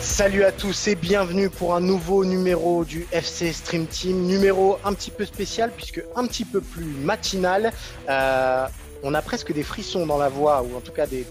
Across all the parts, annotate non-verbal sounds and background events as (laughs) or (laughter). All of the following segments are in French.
Salut à tous et bienvenue pour un nouveau numéro du FC Stream Team. Numéro un petit peu spécial puisque un petit peu plus matinal. Euh, on a presque des frissons dans la voix, ou en tout cas des,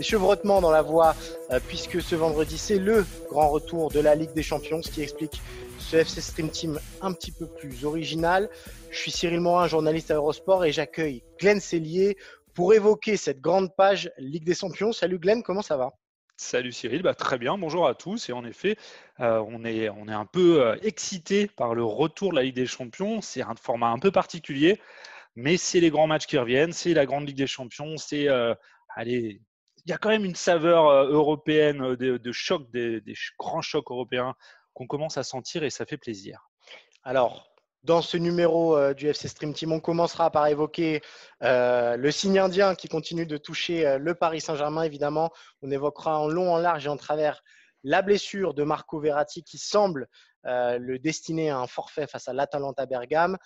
chevrotements dans la voix, euh, puisque ce vendredi, c'est le grand retour de la Ligue des Champions, ce qui explique ce FC Stream Team un petit peu plus original. Je suis Cyril Morin, journaliste à Eurosport, et j'accueille Glenn Cellier pour évoquer cette grande page Ligue des Champions. Salut Glenn, comment ça va? Salut Cyril, bah, très bien, bonjour à tous. Et en effet, euh, on, est, on est un peu euh, excité par le retour de la Ligue des Champions. C'est un format un peu particulier, mais c'est les grands matchs qui reviennent, c'est la grande Ligue des Champions, c'est euh, allez, il y a quand même une saveur européenne de, choc, des, des, grands chocs européens qu'on commence à sentir et ça fait plaisir. Alors, dans ce numéro euh, du FC Stream Team. On commencera par évoquer euh, le signe indien qui continue de toucher euh, le Paris Saint-Germain, évidemment. On évoquera en long, en large et en travers la blessure de Marco Verratti qui semble le destiner à un forfait face à l'Atalanta Bergame.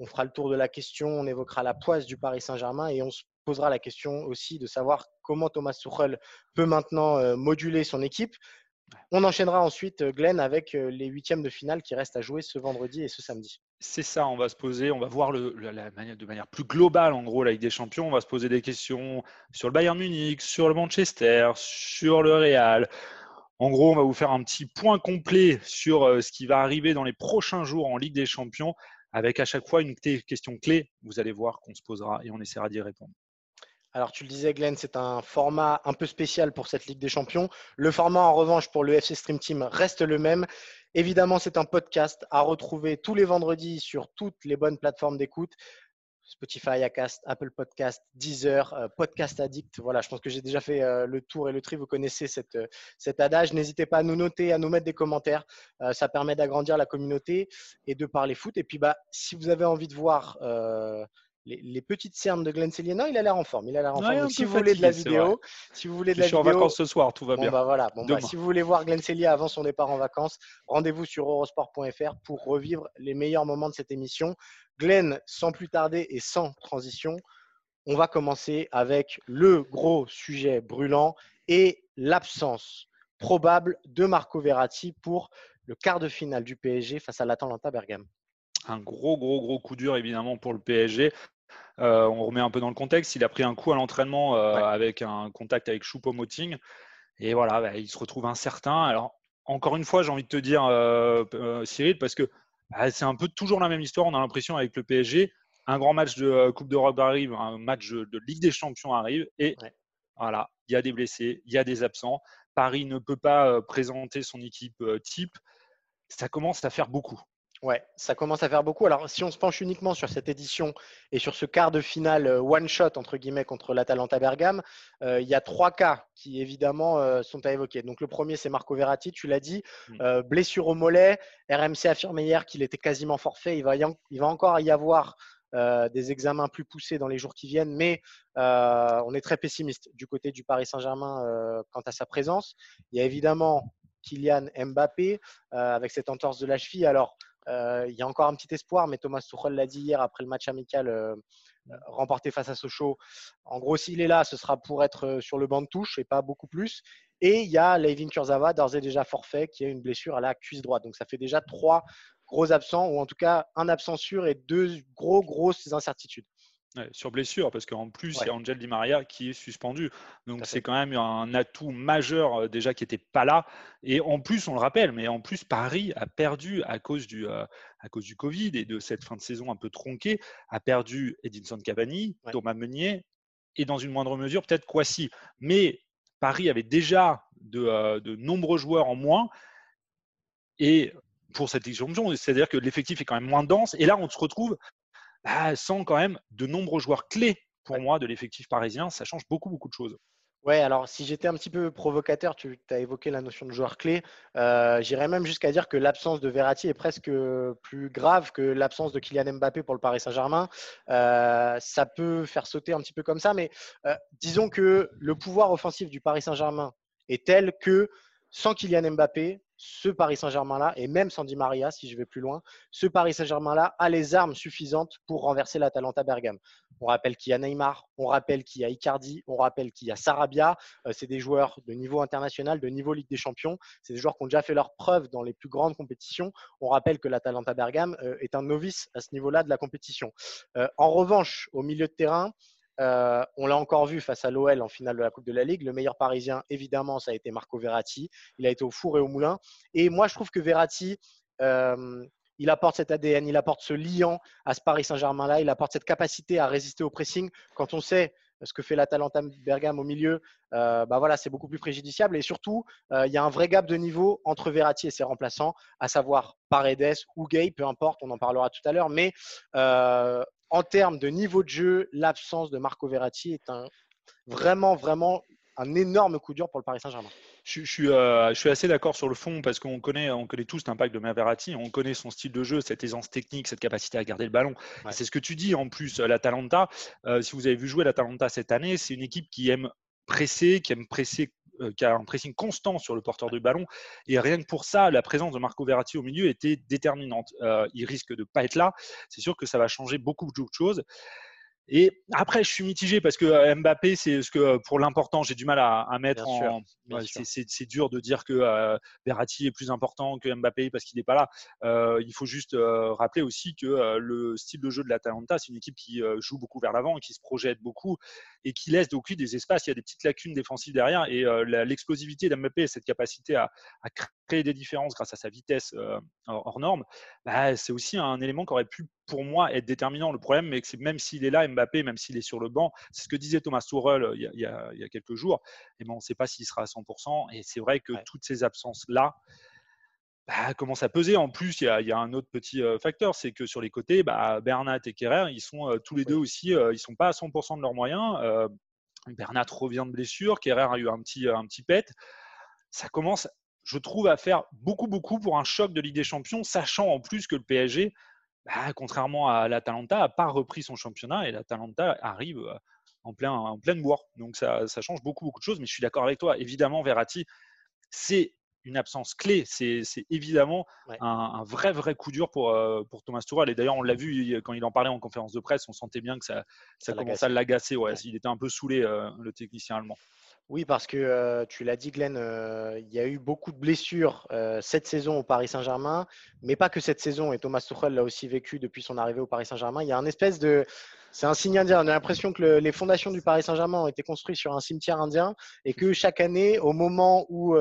On fera le tour de la question, on évoquera la poisse du Paris Saint-Germain et on se posera la question aussi de savoir comment Thomas Tuchel peut maintenant moduler son équipe. On enchaînera ensuite, Glenn, avec les huitièmes de finale qui restent à jouer ce vendredi et ce samedi. C'est ça, on va se poser, on va voir de manière plus globale, en gros, la Ligue des Champions. On va se poser des questions sur le Bayern Munich, sur le Manchester, sur le Real. En gros, on va vous faire un petit point complet sur euh, ce qui va arriver dans les prochains jours en Ligue des Champions, avec à chaque fois une question clé. Vous allez voir qu'on se posera et on essaiera d'y répondre. Alors, tu le disais, Glenn, c'est un format un peu spécial pour cette Ligue des Champions. Le format, en revanche, pour le FC Stream Team reste le même. Évidemment, c'est un podcast à retrouver tous les vendredis sur toutes les bonnes plateformes d'écoute. Spotify, Acast, Apple Podcast, Deezer, euh, Podcast Addict. Voilà, je pense que j'ai déjà fait euh, le tour et le tri. Vous connaissez euh, cet adage. N'hésitez pas à nous noter, à nous mettre des commentaires. ça permet d'agrandir la communauté et de parler foot. Et puis, bah, si vous avez envie de voir les, petites cernes de Glenn Non, il a l'air en forme. Il a l'air en forme. si vous voulez de la vidéo, si vous voulez de je suis en vacances ce soir, tout va bien. Bah voilà. Bon, bah, si vous voulez voir Glenn avant son départ en vacances, rendez-vous sur eurosport.fr pour revivre les meilleurs moments de cette émission. Glenn, sans plus tarder et sans transition, on va commencer avec le gros sujet brûlant et l'absence probable de Marco Verratti pour le quart de finale du PSG face à l'Atalanta Bergame. Un gros, gros, gros coup dur évidemment pour le PSG. Euh, on remet un peu dans le contexte. Il a pris un coup à l'entraînement euh, avec un contact avec Choupo-Moting. Et voilà, bah, il se retrouve incertain. Alors, encore une fois, j'ai envie de te dire, euh, Cyril, parce que bah, c'est un peu toujours la même histoire. On a l'impression avec le PSG, un grand match de Coupe d'Europe arrive, un match de Ligue des Champions arrive. Et voilà, il y a des blessés, il y a des absents. Paris ne peut pas présenter son équipe type. Ça commence à faire beaucoup. Ouais, ça commence à faire beaucoup. Alors, si on se penche uniquement sur cette édition et sur ce quart de finale euh, one shot entre guillemets contre l'Atalanta Bergame, euh, il y a trois cas qui évidemment euh, sont à évoquer. Donc, le premier, c'est Marco Verratti, tu l'as dit, mm. blessure au mollet. RMC affirmé hier qu'il était quasiment forfait. Il va, il va encore y avoir des examens plus poussés dans les jours qui viennent, mais on est très pessimiste du côté du Paris Saint-Germain quant à sa présence. Il y a évidemment Kylian Mbappé avec cette entorse de la cheville. Alors, euh, il y a encore un petit espoir, mais Thomas Tuchel l'a dit hier après le match amical euh, euh, remporté face à Sochaux. En gros, s'il est là, ce sera pour être sur le banc de touche et pas beaucoup plus. Et il y a Levin Kurzawa, d'ores et déjà forfait, qui a une blessure à la cuisse droite. Donc ça fait déjà trois gros absents, ou en tout cas un absent sûr et deux gros, grosses incertitudes sur blessure, parce qu'en plus, il y a Angel Di Maria qui est suspendu. Donc, c'est quand même un atout majeur euh, déjà qui n'était pas là. Et en plus, on le rappelle, mais en plus, Paris a perdu à cause du, euh, à cause du Covid et de cette fin de saison un peu tronquée, a perdu Edinson Cavani, Thomas Meunier et dans une moindre mesure, peut-être Kwasi. Mais Paris avait déjà de, euh, de nombreux joueurs en moins. Et pour cette édition, c'est-à-dire que l'effectif est quand même moins dense. Et là, on se retrouve bah, sans quand même de nombreux joueurs clés pour moi de l'effectif parisien. Ça change beaucoup, beaucoup de choses. Ouais, alors si j'étais un petit peu provocateur, tu as évoqué la notion de joueur clé. Euh, j'irais même jusqu'à dire que l'absence de Verratti est presque plus grave que l'absence de Kylian Mbappé pour le Paris Saint-Germain. Euh, ça peut faire sauter un petit peu comme ça, mais euh, disons que le pouvoir offensif du Paris Saint-Germain est tel que sans Kylian Mbappé, ce Paris Saint-Germain-là, et même Sandy Maria, si je vais plus loin, ce Paris Saint-Germain-là a les armes suffisantes pour renverser l'Atalanta Bergame. On rappelle qu'il y a Neymar, on rappelle qu'il y a Icardi, on rappelle qu'il y a Sarabia. Euh, c'est des joueurs de niveau international, de niveau Ligue des Champions. C'est des joueurs qui ont déjà fait leur preuve dans les plus grandes compétitions. On rappelle que l'Atalanta Bergame euh, est un novice à ce niveau-là de la compétition. Euh, en revanche, au milieu de terrain, euh, on l'a encore vu face à l'OL en finale de la Coupe de la Ligue. Le meilleur parisien, évidemment, ça a été Marco Verratti. Il a été au four et au moulin. Et moi, je trouve que Verratti, euh, il apporte cet ADN, il apporte ce liant à ce Paris Saint-Germain-là, il apporte cette capacité à résister au pressing. Quand on sait ce que fait l'Atalanta Bergame au milieu, euh, bah voilà, c'est beaucoup plus préjudiciable. Et surtout, il y a un vrai gap de niveau entre Verratti et ses remplaçants, à savoir Paredes ou Gay, peu importe, on en parlera tout à l'heure. Mais en termes de niveau de jeu, l'absence de Marco Verratti est un, vraiment, vraiment un énorme coup dur pour le Paris Saint-Germain. Je, suis, euh, je, suis, assez d'accord sur le fond parce qu'on connaît, on connaît tous l'impact de Verratti, on connaît son style de jeu, cette aisance technique, cette capacité à garder le ballon. C'est ce que tu dis en plus, l'Atalanta. Euh, si vous avez vu jouer l'Atalanta cette année, c'est une équipe qui aime presser, qui aime presser euh, qui a un pressing constant sur le porteur du ballon. Et rien que pour ça, la présence de Marco Verratti au milieu était déterminante. Euh, il risque de ne pas être là. C'est sûr que ça va changer beaucoup de choses. Et après, je suis mitigé parce que euh, Mbappé, c'est ce que euh, pour l'important, j'ai du mal à, mettre en. c'est dur de dire que euh, Verratti est plus important que Mbappé parce qu'il n'est pas là. il faut juste rappeler aussi que le style de jeu de l'Atalanta, c'est une équipe qui joue beaucoup vers l'avant, qui se projette beaucoup et qui laisse donc des espaces. Il y a des petites lacunes défensives derrière et l'explosivité d'Mbappé, cette capacité à, créer des différences grâce à sa vitesse hors norme, bah, c'est aussi un élément qui aurait pu pour moi être déterminant. Le problème, mais que même s'il est là, Mbappé, même s'il est sur le banc, c'est ce que disait Thomas Tuchel euh, il y a, quelques jours. Et bon, on ne sait pas s'il sera à 100%. Et c'est vrai que toutes ces absences-là bah, commencent à peser. En plus, il y, a, un autre petit euh, facteur, c'est que sur les côtés, bah, Bernat et Kerrer, ils sont euh, tous les deux aussi, ils ne sont pas à 100% de leurs moyens. Bernat revient de blessure, Kerrer a eu un petit, un petit pet. Ça commence, je trouve, à faire beaucoup, beaucoup pour un choc de Ligue des Champions, sachant en plus que le PSG bah, contrairement à l'Atalanta, n'a pas repris son championnat et l'Atalanta arrive euh, en, plein, en pleine boire. Donc ça, change beaucoup, beaucoup de choses. Mais je suis d'accord avec toi. Évidemment, Verratti, c'est une absence clé. C'est évidemment un, vrai, vrai coup dur pour, euh, pour Thomas Tuchel. Et d'ailleurs, on l'a vu quand il en parlait en conférence de presse, on sentait bien que ça, ça, commençait à l'agacer. Ouais, Il était un peu saoulé, euh, le technicien allemand. Oui, parce que tu l'as dit, Glenn, il y a eu beaucoup de blessures cette saison au Paris Saint-Germain, mais pas que cette saison. Et Thomas Tuchel l'a aussi vécu depuis son arrivée au Paris Saint-Germain. Il y a un espèce de, c'est un signe indien. On a l'impression que les fondations du Paris Saint-Germain ont été construites sur un cimetière indien et que chaque année, au moment où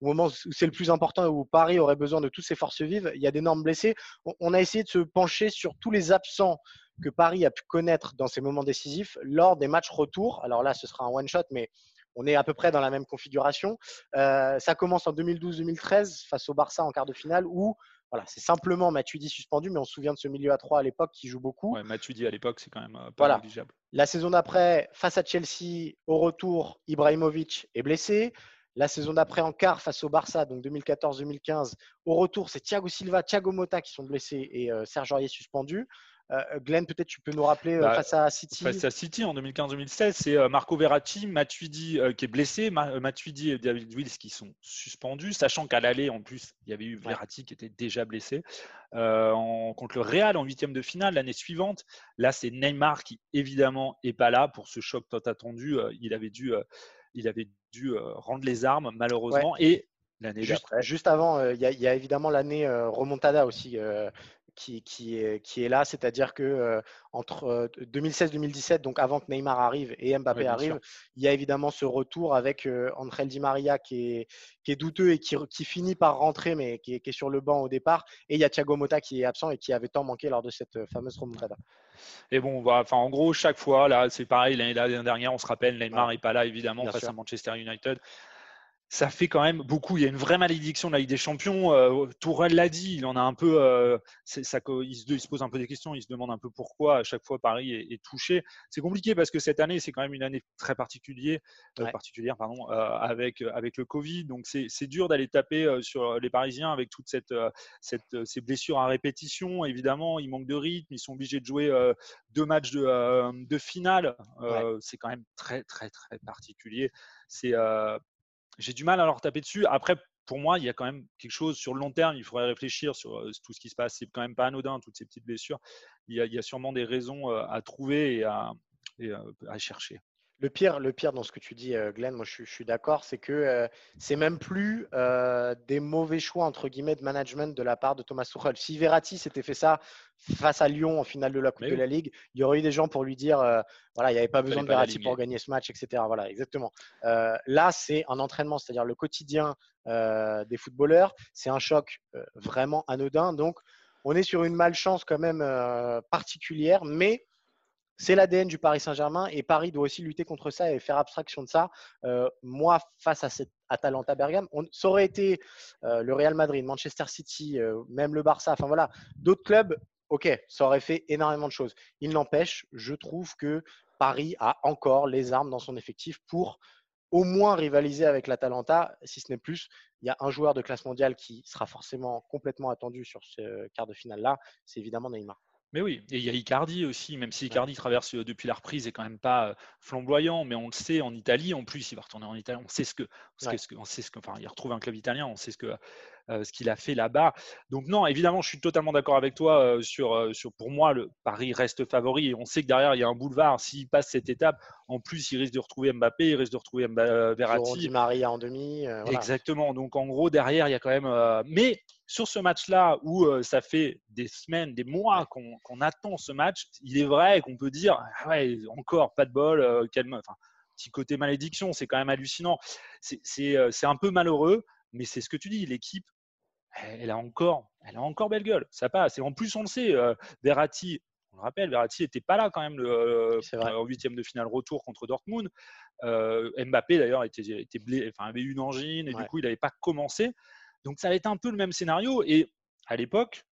au moment où c'est le plus important, où Paris aurait besoin de toutes ses forces vives, il y a d'énormes blessés. On a essayé de se pencher sur tous les absents que Paris a pu connaître dans ces moments décisifs lors des matchs retour. Alors là, ce sera un one-shot, mais on est à peu près dans la même configuration. Euh, ça commence en 2012-2013 face au Barça en quart de finale où voilà, c'est simplement Matuidi suspendu, mais on se souvient de ce milieu à 3 à l'époque qui joue beaucoup. Ouais, Matuidi à l'époque, c'est quand même euh, pas négligeable. La saison d'après, face à Chelsea, au retour, Ibrahimovic est blessé. La saison d'après, en quart, face au Barça, donc 2014-2015, au retour, c'est Thiago Silva, Thiago Motta qui sont blessés et euh, Serge Aurier suspendu. Euh, Glenn, peut-être tu peux nous rappeler euh, bah, face à City. Face à City en 2015-2016, c'est euh, Marco Verratti, Matuidi qui est blessé, Matuidi et David Wills qui sont suspendus, sachant qu'à l'aller, en plus, il y avait eu Verratti qui était déjà blessé. contre le Real en huitième de finale l'année suivante, là, c'est Neymar qui, évidemment, n'est pas là pour ce choc tant attendu. il avait dû, il avait dû rendre les armes, malheureusement. Et l'année juste, juste avant, il y, y, a évidemment l'année remontada aussi qui, qui, est, qui est là, c'est-à-dire que euh, entre 2016-2017, donc avant que Neymar arrive et Mbappé arrive, il y a évidemment ce retour avec euh, Angel Di Maria qui est, qui est douteux et qui, qui, finit par rentrer, mais qui est, qui est, sur le banc au départ, et il y a Thiago Motta qui est absent et qui avait tant manqué lors de cette euh, fameuse remontada. Et bon, bah, enfin, en gros, chaque fois, là, c'est pareil. L'année dernière, on se rappelle, Neymar n'est pas là, évidemment, face à Manchester United ça fait quand même beaucoup. Il y a une vraie malédiction de la Ligue des Champions. Euh, Tourelle l'a dit, il en a un peu. Euh, ça, il, se, pose un peu des questions, il se demande un peu pourquoi à chaque fois Paris est, touché. C'est compliqué parce que cette année, c'est quand même une année très particulière, euh, particulière pardon, avec, avec le Covid. Donc c'est dur d'aller taper sur les Parisiens avec toutes cette, cette, ces blessures à répétition. Évidemment, ils manquent de rythme, ils sont obligés de jouer deux matchs de, de finale. C'est quand même très, très, très particulier. C'est j'ai du mal à leur taper dessus. Après, pour moi, il y a quand même quelque chose sur le long terme. Il faudrait réfléchir sur tout ce qui se passe. C'est quand même pas anodin, toutes ces petites blessures. Il y a, sûrement des raisons à trouver et à chercher. Le pire, le pire dans ce que tu dis, euh, Glenn, moi je, suis d'accord, c'est que euh, c'est même plus euh, des mauvais choix entre guillemets de management de la part de Thomas Tuchel. Si Verratti s'était fait ça face à Lyon en finale de la Coupe de la Ligue, il y aurait eu des gens pour lui dire voilà, il n'y avait pas besoin de Verratti pour gagner ce match, etc. Voilà, exactement. là, c'est un entraînement, c'est-à-dire le quotidien des footballeurs. C'est un choc vraiment anodin. Donc, on est sur une malchance quand même particulière, mais c'est l'ADN du Paris Saint-Germain et Paris doit aussi lutter contre ça et faire abstraction de ça. Euh, moi, face à cette Atalanta Bergame, on, ça aurait été euh, le Real Madrid, Manchester City, euh, même le Barça, enfin voilà, d'autres clubs, ok, ça aurait fait énormément de choses. Il n'empêche, je trouve que Paris a encore les armes dans son effectif pour au moins rivaliser avec l'Atalanta, si ce n'est plus. Il y a un joueur de classe mondiale qui sera forcément complètement attendu sur ce quart de finale-là, c'est évidemment Neymar. Mais oui, et il y a Icardi aussi, même si Icardi traverse depuis la reprise, est quand même pas flamboyant, mais on le sait en Italie, en plus, il va retourner en Italie, on sait ce que, on sait ce que, enfin, il retrouve un club italien, on sait ce que, ce qu'il a fait là-bas. Donc non, évidemment, je suis totalement d'accord avec toi sur, sur, pour moi, le Paris reste favori et on sait que derrière il y a un boulevard. S'il passe cette étape, en plus, il risque de retrouver Mbappé, il risque de retrouver Mbappé, Verratti. Maria en demi. Exactement. Donc en gros, derrière, il y a quand même. mais sur ce match-là, où ça fait des semaines, des mois qu'on attend ce match, il est vrai qu'on peut dire ah ouais, encore pas de bol, calme. Enfin, petit côté malédiction, c'est quand même hallucinant. C'est un peu malheureux, mais c'est ce que tu dis. L'équipe, elle a encore, elle a encore belle gueule. Ça passe. Et en plus, on le sait, Verratti, on le rappelle, Verratti n'était pas là quand même le, en huitième de finale retour contre Dortmund. Mbappé d'ailleurs était, était enfin, avait une angine et du coup il n'avait pas commencé. Donc ça a été un peu le même scénario. Et à l'époque,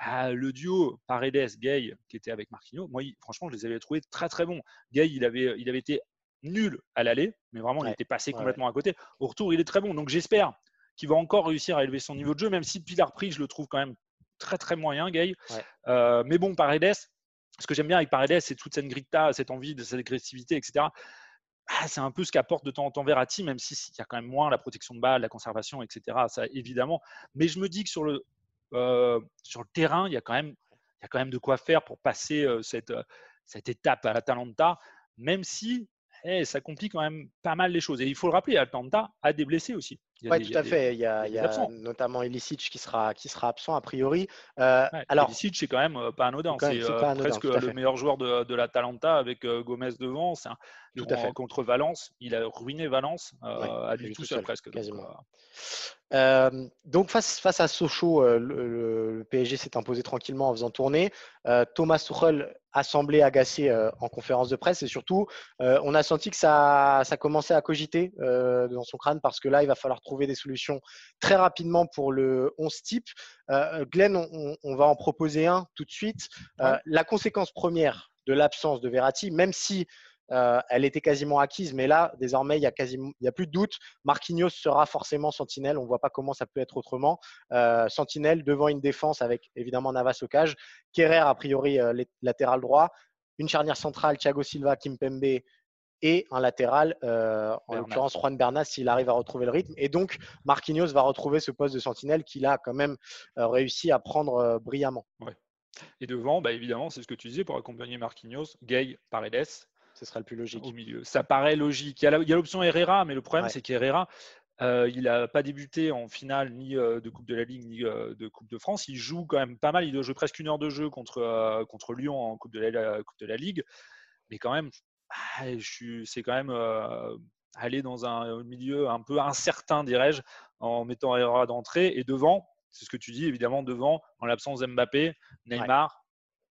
bah, le duo Paredes-Gay qui était avec Marquinhos, moi franchement je les avais trouvés très très bons. Gay il avait, il avait été nul à l'aller, mais vraiment il était passé complètement à côté. Au retour il est très bon. Donc j'espère qu'il va encore réussir à élever son niveau de jeu, même si depuis la reprise je le trouve quand même très très moyen, Gay. Euh, mais bon, Paredes, ce que j'aime bien avec Paredes, c'est toute cette grinta, cette envie, de cette agressivité, etc. Ah, c'est un peu ce qu'apporte de temps en temps Verratti, même s'il y a quand même moins la protection de balle, la conservation, etc. Ça, évidemment. Mais je me dis que sur le, euh, sur le terrain, il y, a quand même, il y a quand même de quoi faire pour passer euh, cette, cette étape à l'Atalanta, même si eh, ça complique quand même pas mal les choses. Et il faut le rappeler, Atlanta a des blessés aussi. Oui, tout à fait. il y a, notamment Ilicic qui sera, qui sera absent a priori. Euh, alors, Ilicic, c'est quand même euh, pas anodin. C'est euh, presque le meilleur joueur de, de l'Atalanta avec Gomez devant. tout à fait. Contre Valence, il a ruiné Valence à lui tout, seul, presque. Quasiment. Euh, donc face, face à Sochaux, euh, le, PSG s'est imposé tranquillement en faisant tourner. Euh, Thomas Tuchel a semblé agacé en conférence de presse et surtout, on a senti que ça, ça commençait à cogiter dans son crâne parce que là, il va falloir trouver des solutions très rapidement pour le 11 type. Glenn, on, on, va en proposer un tout de suite. La conséquence première de l'absence de Verratti, même si euh, elle était quasiment acquise, mais là, désormais, il n'y a, quasiment, il y a plus de doute. Marquinhos sera forcément sentinelle. On ne voit pas comment ça peut être autrement. Euh, sentinelle devant une défense avec évidemment Navas au cage. Kerrer, a priori, euh, latéral droit. Une charnière centrale, Thiago Silva, Kimpembe et un latéral, en l'occurrence Juan Bernat, s'il arrive à retrouver le rythme. Et donc, Marquinhos va retrouver ce poste de sentinelle qu'il a quand même réussi à prendre brillamment. Et devant, bah, évidemment, c'est ce que tu disais pour accompagner Marquinhos, Gay, Paredes ce sera le plus logique. Au milieu. Ça paraît logique. Il y a l'option Herrera, mais le problème, c'est qu'Herrera, euh, il n'a pas débuté en finale ni euh, de Coupe de la Ligue ni euh, de Coupe de France. Il joue quand même pas mal. Il doit jouer presque une heure de jeu contre, contre Lyon en Coupe de, la, coupe de la Ligue. Mais quand même, ah, c'est quand même aller dans un milieu un peu incertain, dirais-je, en mettant Herrera d'entrée. Et devant, c'est ce que tu dis, évidemment, devant, en l'absence d'Mbappé, Neymar,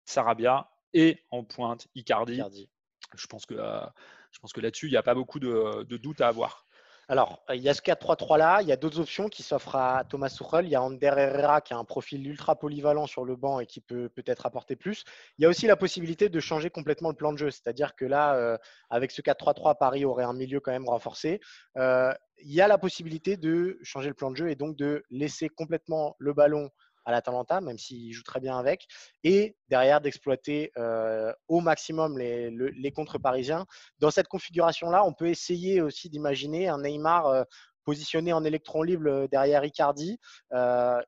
Sarabia et en pointe Icardi je pense que, euh, je pense que là-dessus, il n'y a pas beaucoup de, de doutes à avoir. Alors, il y a ce 4-3-3 là, il y a d'autres options qui s'offrent à Thomas Tuchel. Il y a Ander Herrera qui a un profil ultra polyvalent sur le banc et qui peut peut-être apporter plus. Il y a aussi la possibilité de changer complètement le plan de jeu, c'est-à-dire que là, euh, avec ce 4-3-3, Paris aurait un milieu quand même renforcé. Euh, il y a la possibilité de changer le plan de jeu et donc de laisser complètement le ballon à l'Atalanta, même s'il joue très bien avec, et derrière d'exploiter euh, au maximum les, les, contre parisiens. Dans cette configuration-là, on peut essayer aussi d'imaginer un Neymar euh, positionné en électron libre derrière Icardi.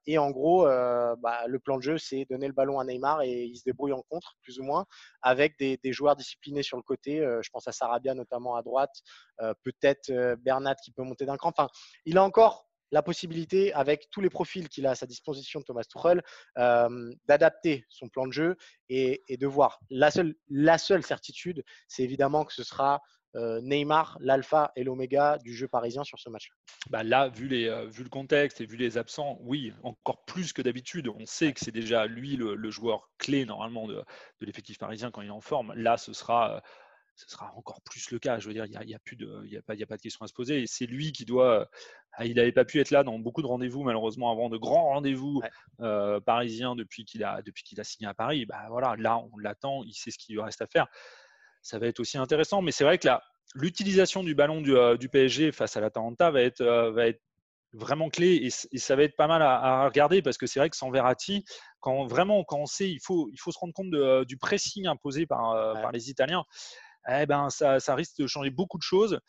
et en gros, bah, le plan de jeu, c'est donner le ballon à Neymar et il se débrouille en contre, plus ou moins, avec des, joueurs disciplinés sur le côté. je pense à Sarabia notamment à droite, peut-être Bernat qui peut monter d'un cran. Enfin, il a encore la possibilité, avec tous les profils qu'il a à sa disposition, Thomas Tuchel, euh, d'adapter son plan de jeu et, de voir. La seule, la seule certitude, c'est évidemment que ce sera euh, Neymar, l'alpha et l'oméga du jeu parisien sur ce match. Bah là, vu, les, euh, vu le contexte et vu les absents, oui, encore plus que d'habitude. On sait que c'est déjà lui le, joueur clé normalement de, de l'effectif parisien quand il est en forme. Là, ce sera ce sera encore plus le cas. Je veux dire, il n'y a, plus de, il a pas, a pas de question à se poser. Et c'est lui qui doit. Ah, il n'avait pas pu être là dans beaucoup de rendez-vous, malheureusement, avant de grands rendez-vous euh, parisiens depuis qu'il a, depuis qu'il a signé à Paris. Bah voilà, là, on l'attend. Il sait ce qu'il lui reste à faire. Ça va être aussi intéressant. Mais c'est vrai que là, l'utilisation du ballon du, euh, PSG face à l'Atalanta va être, euh, va être vraiment clé et, ça va être pas mal à, regarder parce que c'est vrai que sans Verratti, quand vraiment quand on sait, il faut, il faut se rendre compte du pressing imposé par, par les Italiens eh ben, ça, risque de changer beaucoup de choses.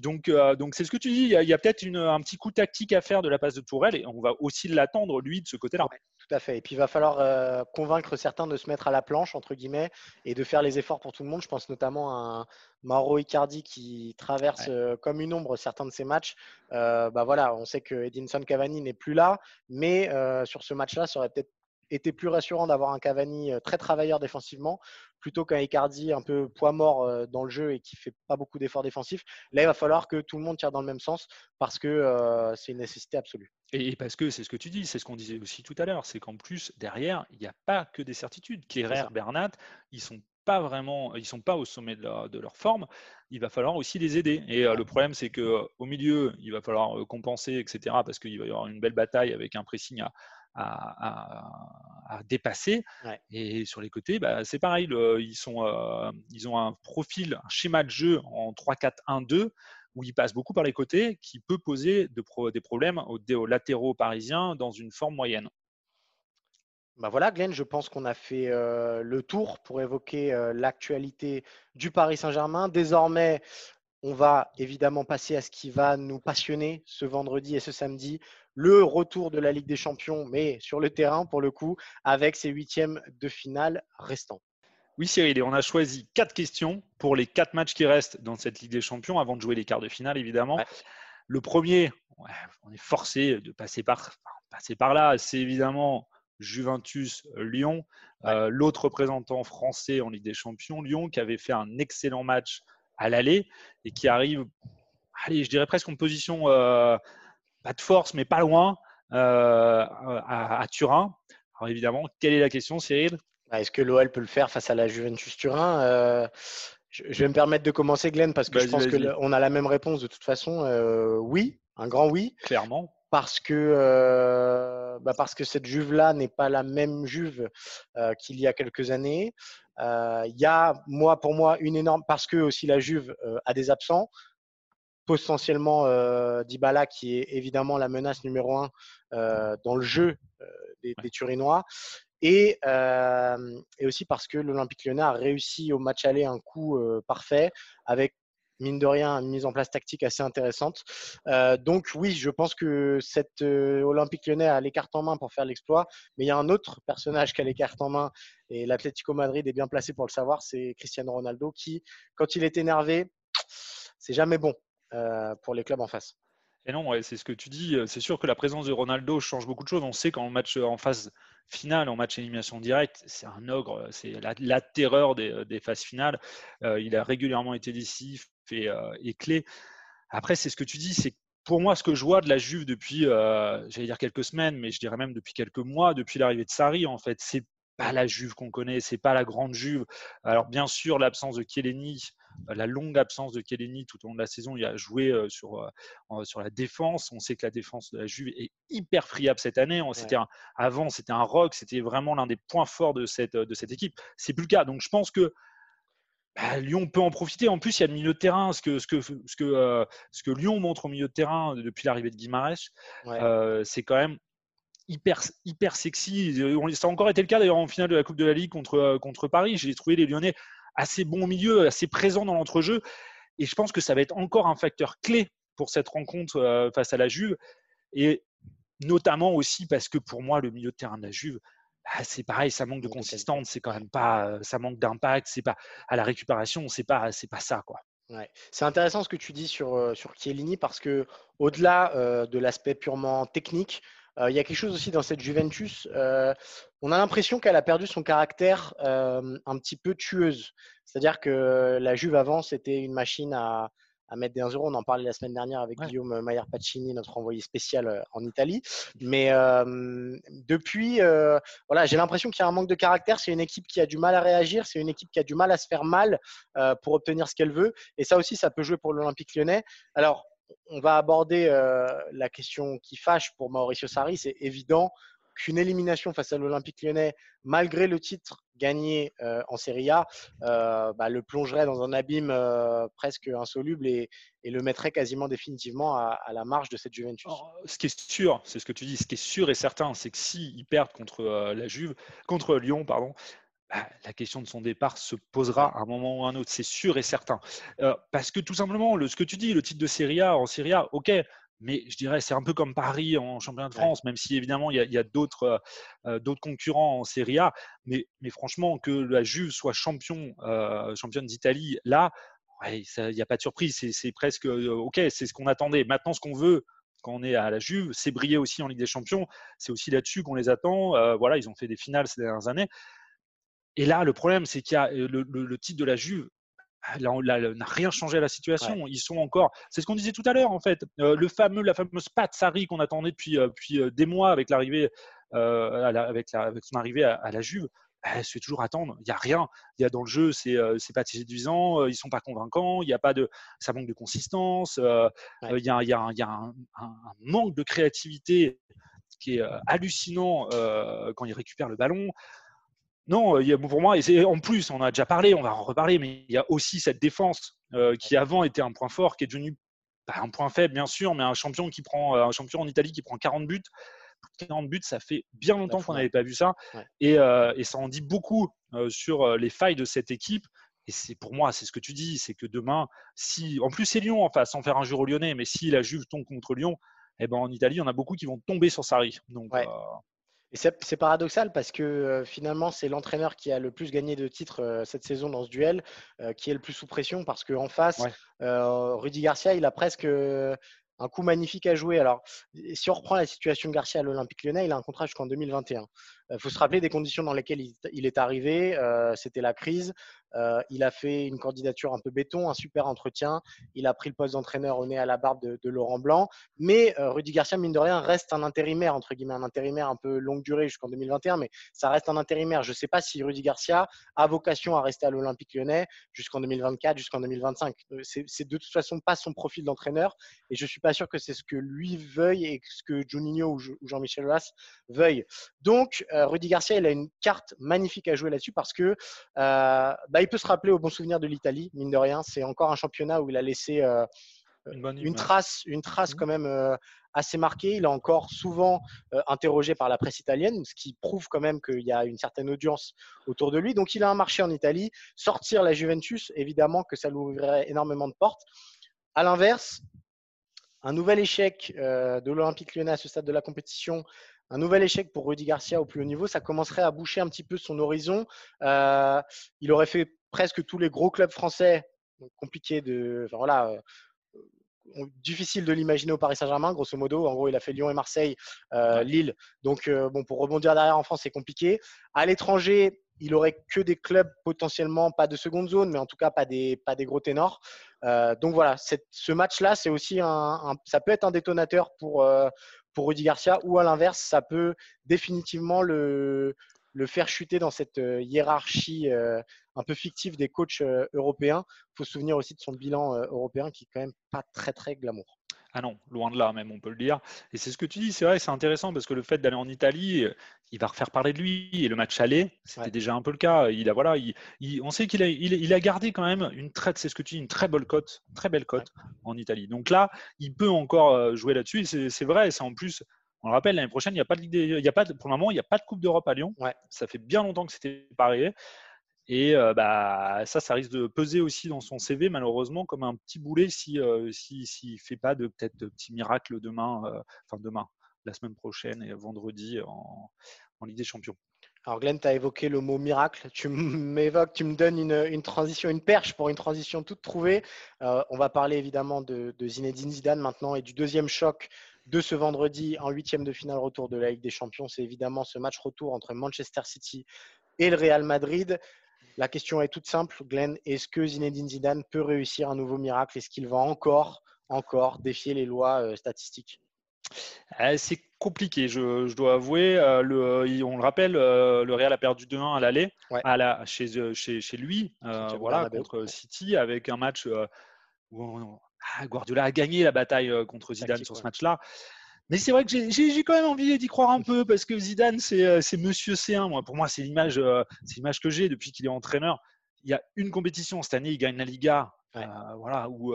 Donc, euh, donc c'est ce que tu dis. Il y a, peut-être un petit coup tactique à faire de la passe de Tourelle et on va aussi l'attendre, lui, de ce côté-là. tout à fait. Et puis, il va falloir euh, convaincre certains de se mettre à la planche, entre guillemets, et de faire les efforts pour tout le monde. Je pense notamment à un Mauro Icardi qui traverse euh, comme une ombre certains de ses matchs. bah voilà, on sait que Edinson Cavani n'est plus là, mais sur ce match-là, ça aurait peut-être été plus rassurant d'avoir un Cavani très travailleur défensivement plutôt qu'un Icardi un peu poids mort dans le jeu et qui fait pas beaucoup d'efforts défensifs. Là, il va falloir que tout le monde tire dans le même sens parce que c'est une nécessité absolue. Et parce que c'est ce que tu dis, c'est ce qu'on disait aussi tout à l'heure, c'est qu'en plus derrière, il n'y a pas que des certitudes. Kehrer, Bernat, ils sont pas vraiment, ils sont pas au sommet de leur, de leur, forme. Il va falloir aussi les aider. Et le problème, c'est que au milieu, il va falloir compenser, etc. Parce qu'il va y avoir une belle bataille avec un pressing à, à, dépasser. Et sur les côtés, bah, c'est pareil. ils, sont, euh, ils ont un profil, un schéma de jeu en 3-4-1-2 où ils passent beaucoup par les côtés, qui peut poser de des problèmes aux, latéraux parisiens dans une forme moyenne. Bah voilà, Glenn, je pense qu'on a fait euh, le tour pour évoquer euh, l'actualité du Paris Saint-Germain. Désormais, on va évidemment passer à ce qui va nous passionner ce vendredi et ce samedi, le retour de la Ligue des Champions, mais sur le terrain pour le coup, avec ses huitièmes de finale restants. Oui, Cyril, et on a choisi quatre questions pour les quatre matchs qui restent dans cette Ligue des Champions avant de jouer les quarts de finale, évidemment. Le premier, on est forcé de passer par, passer par là, c'est évidemment Juventus-Lyon, euh, l'autre représentant français en Ligue des Champions, Lyon, qui avait fait un excellent match à l'aller et qui arrive, allez, je dirais presque en position euh, pas de force, mais pas loin, euh, à, Turin. Alors évidemment, quelle est la question, Cyril? Bah, Est-ce que l'OL peut le faire face à la Juventus Turin? Euh, je, vais me permettre de commencer, Glenn, parce que je pense qu'on a la même réponse de toute façon. Euh, oui, un grand oui. Clairement. Parce que, bah, parce que cette Juve-là n'est pas la même Juve qu'il y a quelques années. Il y a, moi, pour moi, une énorme. Parce que aussi la Juve a des absents potentiellement euh, Dybala qui est évidemment la menace numéro un euh, dans le jeu euh, des, Turinois. Et, et, aussi parce que l'Olympique lyonnais a réussi au match aller un coup parfait avec mine de rien une mise en place tactique assez intéressante. donc oui, je pense que cet Olympique lyonnais a les cartes en main pour faire l'exploit, mais il y a un autre personnage qui a les cartes en main et l'Atlético Madrid est bien placé pour le savoir, c'est Cristiano Ronaldo qui, quand il est énervé, c'est jamais bon. Euh, pour les clubs en face. Et non, c'est ce que tu dis. C'est sûr que la présence de Ronaldo change beaucoup de choses. On sait qu'en match en phase finale, en match élimination directe, c'est un ogre, c'est la, terreur des, phases finales. Euh, il a régulièrement été décisif et, euh, clé. Après, c'est ce que tu dis, c'est pour moi ce que je vois de la Juve depuis, j'allais dire quelques semaines, mais je dirais même depuis quelques mois, depuis l'arrivée de Sarri, en fait, c'est pas la Juve qu'on connaît, c'est pas la grande Juve. Alors bien sûr, l'absence de Chiellini euh, la longue absence de Kelleni tout au long de la saison, il a joué euh, sur, euh, sur la défense. On sait que la défense de la Juve est hyper friable cette année. avant, c'était un rock, c'était vraiment l'un des points forts de cette, de cette équipe. C'est plus le cas. Donc je pense que bah, Lyon peut en profiter. En plus, il y a le milieu de terrain. Ce que, ce que, ce que, ce que Lyon montre au milieu de terrain depuis l'arrivée de Guimarães, c'est quand même hyper, hyper sexy. Ça a encore été le cas d'ailleurs en finale de la Coupe de la Ligue contre, contre Paris. J'ai trouvé les Lyonnais assez bon au milieu, assez présent dans l'entrejeu. Et je pense que ça va être encore un facteur clé pour cette rencontre face à la Juve. Et notamment aussi parce que pour moi, le milieu de terrain de la Juve, bah, c'est pareil, ça manque de consistance, c'est quand même pas, ça manque d'impact, c'est pas à la récupération, c'est pas, c'est pas ça quoi. C'est intéressant ce que tu dis sur, sur Chiellini parce que au-delà de l'aspect purement technique, il y a quelque chose aussi dans cette Juventus. on a l'impression qu'elle a perdu son caractère un petit peu tueuse. C'est-à-dire que la Juve avant, c'était une machine à, à mettre des 1 On en parlait la semaine dernière avec Guillaume Maillard Pacini, notre envoyé spécial euh, en Italie. Mais euh, depuis, euh, voilà, j'ai l'impression qu'il y a un manque de caractère. C'est une équipe qui a du mal à réagir. C'est une équipe qui a du mal à se faire mal pour obtenir ce qu'elle veut. Et ça aussi, ça peut jouer pour l'Olympique lyonnais. Alors, on va aborder la question qui fâche pour Mauricio Sarri. C'est évident qu'une élimination face à l'Olympique lyonnais, malgré le titre gagné euh, en Serie A, euh, bah, le plongerait dans un abîme euh, presque insoluble et, le mettrait quasiment définitivement à, la marge de cette Juventus. ce qui est sûr, c'est ce que tu dis, ce qui est sûr et certain, c'est que s'ils perdent contre la Juve, contre Lyon, pardon, bah, la question de son départ se posera à un moment ou à un autre, c'est sûr et certain. parce que tout simplement, le, ce que tu dis, le titre de Serie A en Serie A, ok, mais je dirais c'est un peu comme Paris en championnat de France, même si évidemment il y a, euh, euh, d'autres concurrents en Serie A. Mais, mais, franchement, que la Juve soit champion, euh, championne d'Italie, là, il n'y a pas de surprise. C'est presque OK, c'est ce qu'on attendait. Maintenant, ce qu'on veut quand on est à la Juve, c'est briller aussi en Ligue des Champions. C'est aussi là-dessus qu'on les attend. voilà, ils ont fait des finales ces dernières années. Et là, le problème, c'est qu'il y a le, titre de la Juve ah, n'a rien changé à la situation. Ils sont encore. C'est ce qu'on disait tout à l'heure, en fait. Euh, le fameux, la fameuse patte Sarri qu'on attendait depuis, euh, euh, des mois avec l'arrivée, avec, son arrivée à, la Juve. Elle bah, se fait toujours attendre. Il n'y a rien. Il y a dans le jeu, c'est c'est pas séduisant. Ils sont pas convaincants. Il y a pas de, ça manque de consistance. Il y a, il y a, un, un, manque de créativité qui est hallucinant quand ils récupèrent le ballon. Non, euh, pour moi, et en plus, on a déjà parlé, on va en reparler, mais il y a aussi cette défense euh, qui avant était un point fort, qui est devenu bah, un point faible, bien sûr, mais un champion qui prend, euh, un champion en Italie qui prend 40 buts. 40 buts, ça fait bien longtemps qu'on n'avait pas vu ça. Et, ça en dit beaucoup sur les failles de cette équipe. Et c'est pour moi, c'est ce que tu dis, c'est que demain, si en plus c'est Lyon en face, sans faire un jour au Lyonnais, mais si la Juve tombe contre Lyon, eh ben en Italie, il y en a beaucoup qui vont tomber sur Sarri. Donc, et c'est paradoxal parce que euh, finalement, c'est l'entraîneur qui a le plus gagné de titres euh, cette saison dans ce duel, euh, qui est le plus sous pression parce qu'en face, Rudy Garcia, il a presque un coup magnifique à jouer. Alors, si on reprend la situation de Garcia à l'Olympique lyonnais, il a un contrat jusqu'en 2021. Il faut se rappeler des conditions dans lesquelles il, est arrivé. C'était la crise. Euh, il a fait une candidature un peu béton, un super entretien. Il a pris le poste d'entraîneur au nez à la barbe de, Laurent Blanc. Mais euh, Rudy Garcia, mine de rien, reste un intérimaire, entre guillemets, un intérimaire un peu longue durée jusqu'en 2021, mais ça reste un intérimaire. Je ne sais pas si Rudy Garcia a vocation à rester à l'Olympique lyonnais jusqu'en 2024, jusqu'en 2025. Euh, c'est de toute façon pas son profil d'entraîneur et je ne suis pas sûr que c'est ce que lui veuille et ce que Juninho ou Jean-Michel Aulas veuille. Donc, Rudy Garcia, il a une carte magnifique à jouer là-dessus parce que bah, il peut se rappeler au bon souvenir de l'Italie, mine de rien. C'est encore un championnat où il a laissé euh, une, trace, une trace mmh. quand même euh, assez marquée. Il est encore souvent euh, interrogé par la presse italienne, ce qui prouve quand même qu'il y a une certaine audience autour de lui. Donc il a un marché en Italie. Sortir la Juventus, évidemment que ça lui ouvrirait énormément de portes. À l'inverse, un nouvel échec de l'Olympique lyonnais à ce stade de la compétition un nouvel échec pour Rudy Garcia au plus haut niveau, ça commencerait à boucher un petit peu son horizon. Euh, il aurait fait presque tous les gros clubs français. compliqué de. voilà. Euh, difficile de l'imaginer au Paris Saint-Germain, grosso modo. En gros, il a fait Lyon et Marseille, euh, Lille. Donc, bon, pour rebondir derrière en France, c'est compliqué. À l'étranger, il aurait que des clubs potentiellement pas de seconde zone, mais en tout cas pas des, pas des gros ténors. donc voilà, ce match-là, c'est aussi un, ça peut être un détonateur pour, pour Rudy Garcia ou à l'inverse, ça peut définitivement le, le faire chuter dans cette euh, hiérarchie euh, un peu fictive des coachs euh, européens. Il faut se souvenir aussi de son bilan européen qui est quand même pas très très glamour. Ah non, loin de là même, on peut le dire. Et c'est ce que tu dis, c'est vrai, c'est intéressant parce que le fait d'aller en Italie, euh, il va refaire parler de lui. Et le match aller, c'était déjà un peu le cas. Il a, voilà, il, on sait qu'il a, il, a gardé quand même une très, c'est ce que tu dis, une très belle cote, très belle cote en Italie. Donc là, il peut encore euh, jouer là-dessus. C'est vrai, c'est en plus, on le rappelle, l'année prochaine, il n'y a pas de, il y a pas pour le moment, il n'y a pas de Coupe d'Europe à Lyon. Ça fait bien longtemps que c'était pas Et bah, ça, ça risque de peser aussi dans son CV, malheureusement, comme un petit boulet si s'il si, fait pas de peut-être de petits demain, enfin demain, la semaine prochaine et vendredi en, Ligue des Champions. Alors Glenn, tu as évoqué le mot miracle. Tu m'évoques, tu me donnes une, transition, une perche pour une transition toute trouvée. On va parler évidemment de, Zinedine Zidane maintenant et du deuxième choc de ce vendredi en huitième de finale retour de la Ligue des Champions. C'est évidemment ce match retour entre Manchester City et le Real Madrid. La question est toute simple, Glenn. Est-ce que Zinedine Zidane peut réussir un nouveau miracle? Est-ce qu'il va encore, encore défier les lois euh, statistiques? Euh, c'est compliqué, je, dois avouer. Euh, le, on le rappelle, euh, le Real a perdu 2-1 à l'aller chez, chez, lui, voilà, contre City, avec un match où ah, Guardiola a gagné la bataille contre Zidane sur ce match-là. Mais c'est vrai que j'ai quand même envie d'y croire un peu parce que Zidane, c'est Monsieur C1. Moi, pour moi, c'est l'image que j'ai depuis qu'il est entraîneur. Il y a une compétition cette année, il gagne la Liga, voilà, où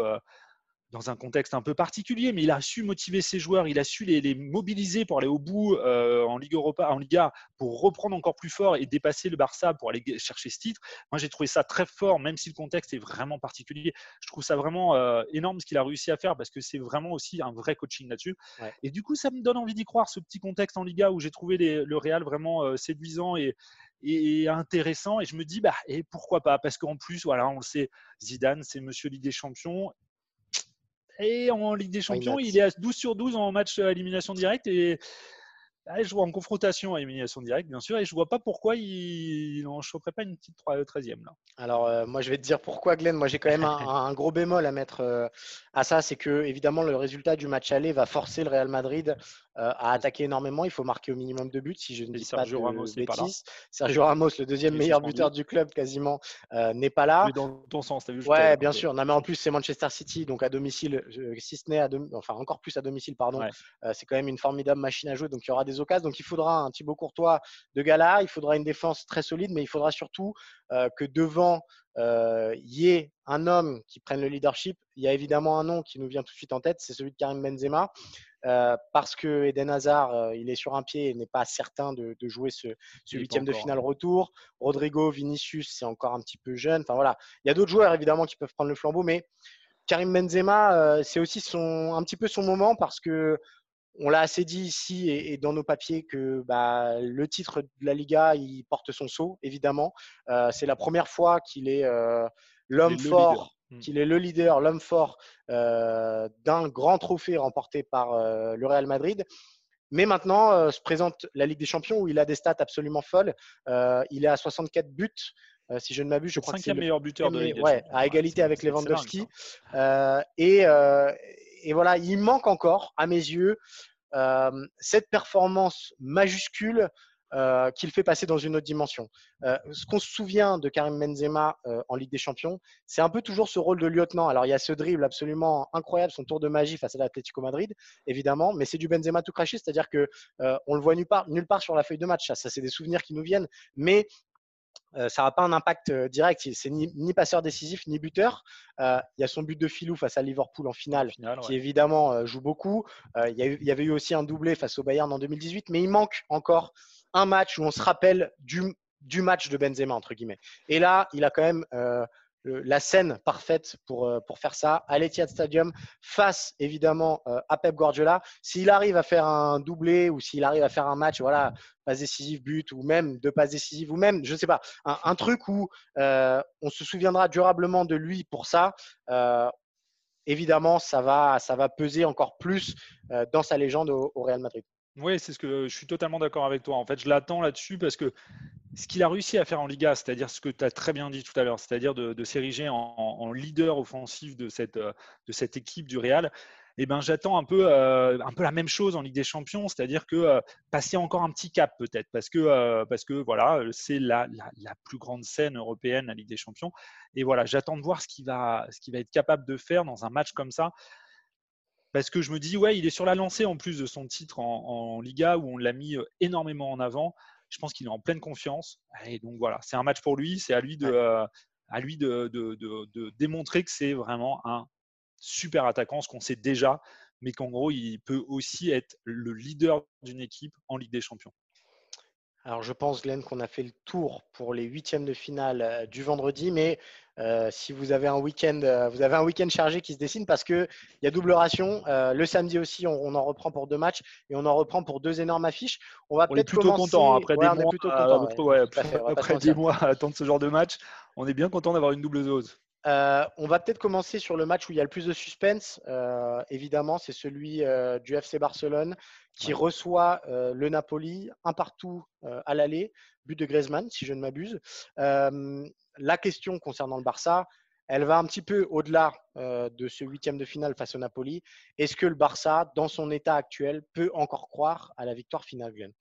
dans un contexte un peu particulier, mais il a su motiver ses joueurs, il a su les, mobiliser pour aller au bout euh, en Ligue Europa, en Liga, pour reprendre encore plus fort et dépasser le Barça pour aller chercher ce titre. Moi, j'ai trouvé ça très fort, même si le contexte est vraiment particulier. Je trouve ça vraiment euh, énorme ce qu'il a réussi à faire parce que c'est vraiment aussi un vrai coaching là-dessus. Et du coup, ça me donne envie d'y croire, ce petit contexte en Liga où j'ai trouvé le Real vraiment euh, séduisant et, et intéressant. Et je me dis, bah, et pourquoi pas? Parce qu'en plus, voilà, on le sait, Zidane, c'est Monsieur Ligue des Champions. Et en Ligue des Champions, il est à 12 sur 12 en match à élimination directe. Et je vois en confrontation à élimination directe, bien sûr, et je vois pas pourquoi il n'en choperait pas une petite 13e là. Alors, euh, moi, je vais te dire pourquoi, Glenn. Moi, j'ai quand même (laughs) un, gros bémol à mettre euh, à ça. C'est que, évidemment, le résultat du match aller va forcer le Real Madrid euh, à attaquer énormément. Il faut marquer au minimum de buts, si je ne dis pas de Ramos bêtises. Sergio Ramos, le deuxième meilleur buteur du club, quasiment, n'est pas là. Mais dans ton sens, tu as vu Ouais, bien sûr. Non, mais en plus, c'est Manchester City, donc à domicile, si ce n'est à enfin encore plus à domicile, pardon. c'est quand même une formidable machine à jouer, donc il y aura des occasions. Donc il faudra un Thibaut Courtois de gala, il faudra une défense très solide, mais il faudra surtout que devant il y ait un homme qui prenne le leadership. Il y a évidemment un nom qui nous vient tout de suite en tête, c'est celui de Karim Benzema. Parce que Eden Hazard, il est sur un pied et n'est pas certain de, jouer ce, huitième de finale retour. Rodrigo, Vinicius, c'est encore un petit peu jeune. Enfin voilà, il y a d'autres joueurs évidemment qui peuvent prendre le flambeau, mais Karim Benzema, c'est aussi son, un petit peu son moment parce que on l'a assez dit ici et, dans nos papiers que bah, le titre de la Liga, il porte son sceau, évidemment. Euh, c'est la première fois qu'il est euh, l'homme fort, hmm. qu'il est le leader, l'homme fort euh, d'un grand trophée remporté par le Real Madrid. Mais maintenant se présente la Ligue des Champions où il a des stats absolument folles. il est à 64 buts. si je ne m'abuse, je crois que c'est le meilleur buteur de Ligue ouais, à égalité avec Lewandowski. et, et voilà, il manque encore, à mes yeux, euh, cette performance majuscule euh, qu'il fait passer dans une autre dimension. Euh, ce qu'on se souvient de Karim Benzema en Ligue des Champions, c'est un peu toujours ce rôle de lieutenant. Alors il y a ce dribble absolument incroyable, son tour de magie face à l'Atlético Madrid, évidemment, mais c'est du Benzema tout craché, c'est-à-dire que on le voit nulle part, nulle part sur la feuille de match. Ça, ça c'est des souvenirs qui nous viennent, mais euh, ça n'a pas un impact euh, direct. C'est ni, ni, passeur décisif ni buteur. Euh, il y a son but de filou face à Liverpool en finale, qui évidemment joue beaucoup. il, y avait eu aussi un doublé face au Bayern en 2018, mais il manque encore un match où on se rappelle du, match de Benzema entre guillemets. Et là, il a quand même la scène parfaite pour, euh, pour faire ça à l'Etihad Stadium face évidemment euh, à Pep Guardiola. S'il arrive à faire un doublé ou s'il arrive à faire un match, voilà, passe décisive, but ou même deux passes décisives ou même, je ne sais pas, un, truc où euh, on se souviendra durablement de lui pour ça. évidemment, ça va peser encore plus dans sa légende au Real Madrid. Oui, c'est ce que je suis totalement d'accord avec toi. En fait, je l'attends là-dessus parce que ce qu'il a réussi à faire en Liga, c'est-à-dire ce que tu as très bien dit tout à l'heure, c'est-à-dire de, s'ériger en, leader offensif de cette, de cette équipe du Real, eh ben, j'attends un peu, euh, un peu la même chose en Ligue des Champions, c'est-à-dire que euh, passer encore un petit cap peut-être, parce que, euh, parce que voilà, c'est la, plus grande scène européenne, la Ligue des Champions. Et voilà, j'attends de voir ce qu'il va être capable de faire dans un match comme ça parce que je me dis, ouais, il est sur la lancée en plus de son titre en, Liga où on l'a mis euh, énormément en avant. Je pense qu'il est en pleine confiance. Et donc voilà, c'est un match pour lui. C'est à lui de, euh, à lui de, de, démontrer que c'est vraiment un super attaquant, ce qu'on sait déjà, mais qu'en gros, il peut aussi être le leader d'une équipe en Ligue des Champions. Alors, je pense, Glenn, qu'on a fait le tour pour les huitièmes de finale euh, du vendredi, mais euh, si vous avez un week-end, euh, vous avez un week-end chargé qui se dessine parce qu'il y a double ration. le samedi aussi, on, en reprend pour deux matchs et on en reprend pour deux énormes affiches. On va peut-être plutôt content après des mois. (laughs) après des mois à attendre ce genre de match, on est bien content d'avoir une double dose. Euh, on va peut-être commencer sur le match où il y a le plus de suspense. Euh, évidemment, c'est celui euh, du FC Barcelone qui reçoit le Napoli un partout à l'aller, but de Griezmann, si je ne m'abuse. la question concernant le Barça, elle va un petit peu au-delà de ce huitième de finale face au Napoli. Est-ce que le Barça, dans son état actuel, peut encore croire à la victoire finale, Glenn?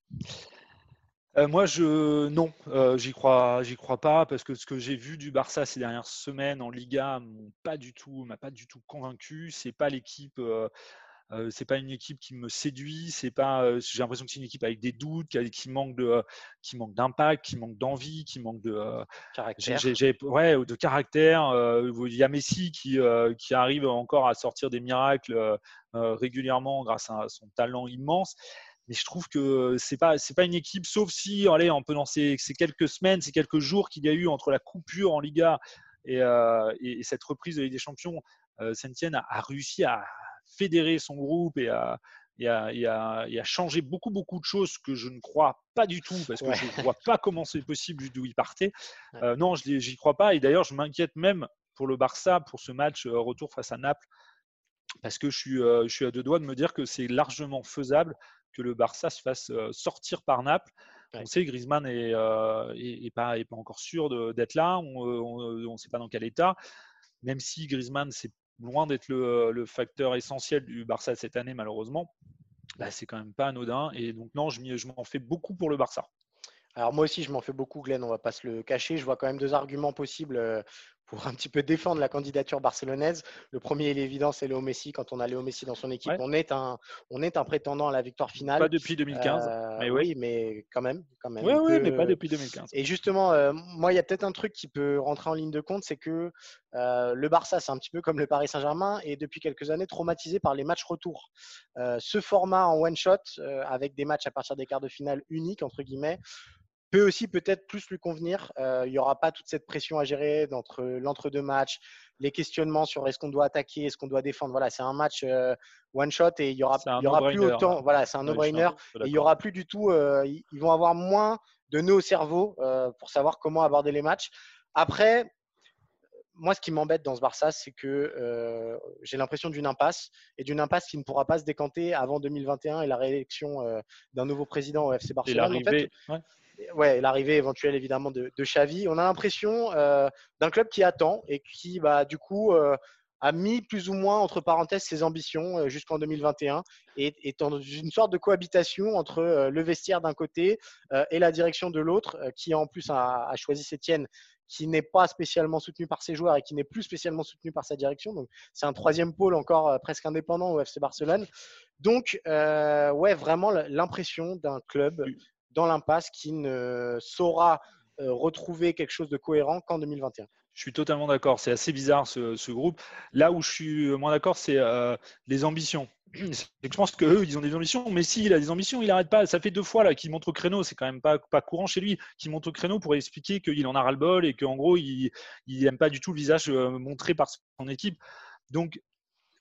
Euh, moi, je non, euh, j'y crois, j'y crois pas parce que ce que j'ai vu du Barça ces dernières semaines en Liga m'ont pas du tout, m'a pas du tout convaincu. C'est pas l'équipe, euh, c'est pas une équipe qui me séduit. C'est pas, j'ai l'impression que c'est une équipe avec des doutes, qui, manque de, qui manque d'impact, qui manque d'envie, qui manque de caractère. ouais, de caractère. il y a Messi qui, qui arrive encore à sortir des miracles régulièrement grâce à son talent immense mais je trouve que c'est pas c'est pas une équipe, sauf si allez, on peut dans ces, quelques semaines, ces quelques jours qu'il y a eu entre la coupure en Liga et, euh, cette reprise de Ligue des Champions, euh, Saint-Etienne a, réussi à fédérer son groupe et à, et à, changer beaucoup beaucoup de choses que je ne crois pas du tout parce que je ne vois pas comment c'est possible d'où il partait. Euh, non, je n'y crois pas et d'ailleurs je m'inquiète même pour le Barça pour ce match euh, retour face à Naples parce que je suis, je suis à deux doigts de me dire que c'est largement faisable que le Barça se fasse sortir par Naples. On sait que Griezmann n'est est, pas, pas, encore sûr d'être là, on ne sait pas dans quel état, même si Griezmann, c'est loin d'être le, facteur essentiel du Barça cette année, malheureusement. Bah, c'est quand même pas anodin. Et donc, non, je m'en fais beaucoup pour le Barça. Alors moi aussi, je m'en fais beaucoup, Glenn, on va pas se le cacher. Je vois quand même deux arguments possibles pour un petit peu défendre la candidature barcelonaise. Le premier, il est évident, c'est Léo Messi. Quand on a Léo Messi dans son équipe, on, est un, on est un prétendant à la victoire finale. Pas depuis 2015. Euh, mais oui, mais quand même. Quand même oui, mais pas depuis 2015. Et justement, euh, moi, il y a peut-être un truc qui peut rentrer en ligne de compte, c'est que euh, le Barça, c'est un petit peu comme le Paris Saint-Germain, et depuis quelques années traumatisé par les matchs retour. ce format en one-shot, avec des matchs à partir des quarts de finale uniques, entre guillemets, peut aussi peut-être plus lui convenir. Euh, il n'y aura pas toute cette pression à gérer entre l'entre-deux matchs, les questionnements sur est-ce qu'on doit attaquer, est-ce qu'on doit défendre. Voilà, c'est un match euh, one shot et il y aura, y aura plus autant. Voilà, c'est un no-brainer. il y aura plus du tout. Euh, ils vont avoir moins de nœuds au cerveau pour savoir comment aborder les matchs. Après, moi, ce qui m'embête dans ce Barça, c'est que j'ai l'impression d'une impasse et d'une impasse qui ne pourra pas se décanter avant 2021 et la réélection d'un nouveau président au FC Barcelone. En ouais, l'arrivée éventuelle évidemment de, de Xavi. On a l'impression euh, d'un club qui attend et qui, bah, du coup, euh, a mis plus ou moins entre parenthèses ses ambitions euh, jusqu'en 2021 et est dans une sorte de cohabitation entre le vestiaire d'un côté et la direction de l'autre, qui en plus a, choisi Sétienne qui n'est pas spécialement soutenu par ses joueurs et qui n'est plus spécialement soutenu par sa direction. Donc, c'est un troisième pôle encore presque indépendant au FC Barcelone. Donc, ouais, vraiment l'impression d'un club dans l'impasse qui ne saura euh, retrouver quelque chose de cohérent qu'en 2021. Je suis totalement d'accord. C'est assez bizarre ce, groupe. Là où je suis moins d'accord, c'est euh, les ambitions. (clears throat) Je pense qu'eux, ils ont des ambitions. Mais s'il a des ambitions, il n'arrête pas. Ça fait deux fois là qu'il montre au créneau. C'est quand même pas, pas courant chez lui. Qu'il montre au créneau pour expliquer qu'il en a ras-le-bol et qu'en gros, il n'aime pas du tout le visage euh, montré par son équipe. Donc,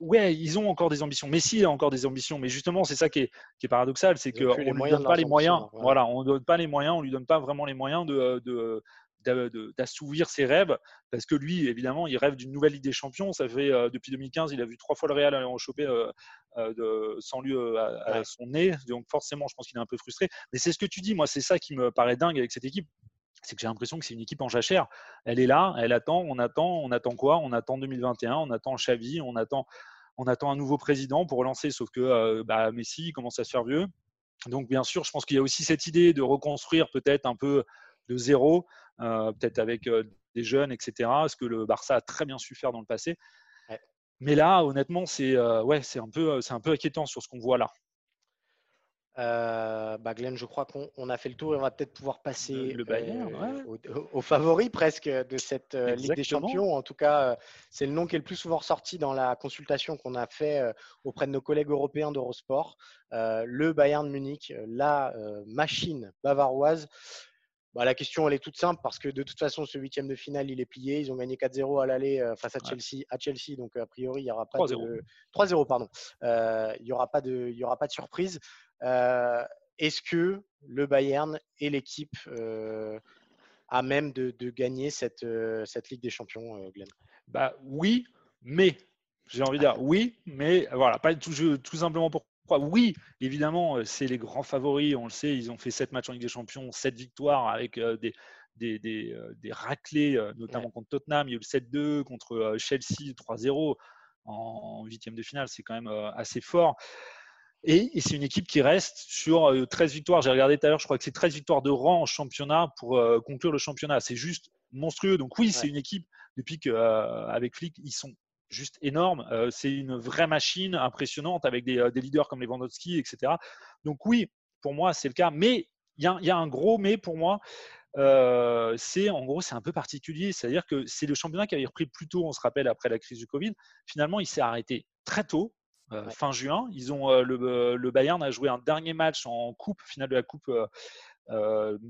ouais, ils ont encore des ambitions. Messi a encore des ambitions, mais justement, c'est ça qui est, paradoxal, c'est qu'on ne lui donne pas les moyens. Voilà, on donne pas les moyens, on lui donne pas vraiment les moyens de, d'assouvir ses rêves parce que lui évidemment il rêve d'une nouvelle Ligue des Champions ça fait euh, depuis 2015 il a vu trois fois le Real aller en choper euh, euh, sans lui à, son nez donc forcément je pense qu'il est un peu frustré mais c'est ce que tu dis moi c'est ça qui me paraît dingue avec cette équipe c'est que j'ai l'impression que c'est une équipe en jachère. Elle est là, elle attend, on attend, on attend quoi? On attend 2021, on attend Xavi, on attend on attend un nouveau président pour relancer, sauf que bah, Messi commence à se faire vieux. Donc, bien sûr, je pense qu'il y a aussi cette idée de reconstruire peut-être un peu de zéro, euh, peut-être avec euh, des jeunes, etc. Ce que le Barça a très bien su faire dans le passé. Mais là, honnêtement, c'est ouais, c'est un peu, c'est un peu inquiétant sur ce qu'on voit là. Euh, bah Glenn, je crois qu'on a fait le tour et on va peut-être pouvoir passer le, euh, aux, favoris presque de cette euh, Ligue des Champions. En tout cas, c'est le nom qui est le plus souvent ressorti dans la consultation qu'on a fait auprès de nos collègues européens d'Eurosport. le Bayern Munich, la machine bavaroise. Bah, la question, elle est toute simple parce que de toute façon, ce huitième de finale, il est plié. Ils ont gagné 4-0 à l'aller face à Chelsea, à Chelsea. Donc, a priori, il n'y aura pas de 3-0, pardon. il n'y aura pas de, il y aura pas de surprise. Euh, est-ce que le Bayern est l'équipe euh, à même de, gagner cette, euh, cette, Ligue des Champions, Glenn? Bah, Oui, mais j'ai envie de dire oui, mais voilà, pas tout, tout simplement pourquoi. Oui, évidemment, c'est les grands favoris, on le sait, ils ont fait 7 matchs en Ligue des Champions, 7 victoires avec des, des, des, des, raclés, notamment contre Tottenham. Il y a eu le 7-2 contre Chelsea, 3-0 en huitième de finale, c'est quand même assez fort. Et, c'est une équipe qui reste sur 13 euh, victoires. J'ai regardé tout à l'heure, je crois que c'est 13 victoires de rang en championnat pour euh, conclure le championnat. C'est juste monstrueux. Donc oui, c'est une équipe, depuis qu'avec euh, Flick, ils sont juste énormes. c'est une vraie machine impressionnante avec des, leaders comme Lewandowski, etc. Donc oui, pour moi, c'est le cas. Mais il y, a un gros mais pour moi. c'est en gros c'est un peu particulier, c'est-à-dire que c'est le championnat qui avait repris plus tôt, on se rappelle après la crise du Covid. Finalement, il s'est arrêté très tôt, euh, fin juin. Ils ont euh, euh, le, Bayern a joué un dernier match en coupe, finale de la coupe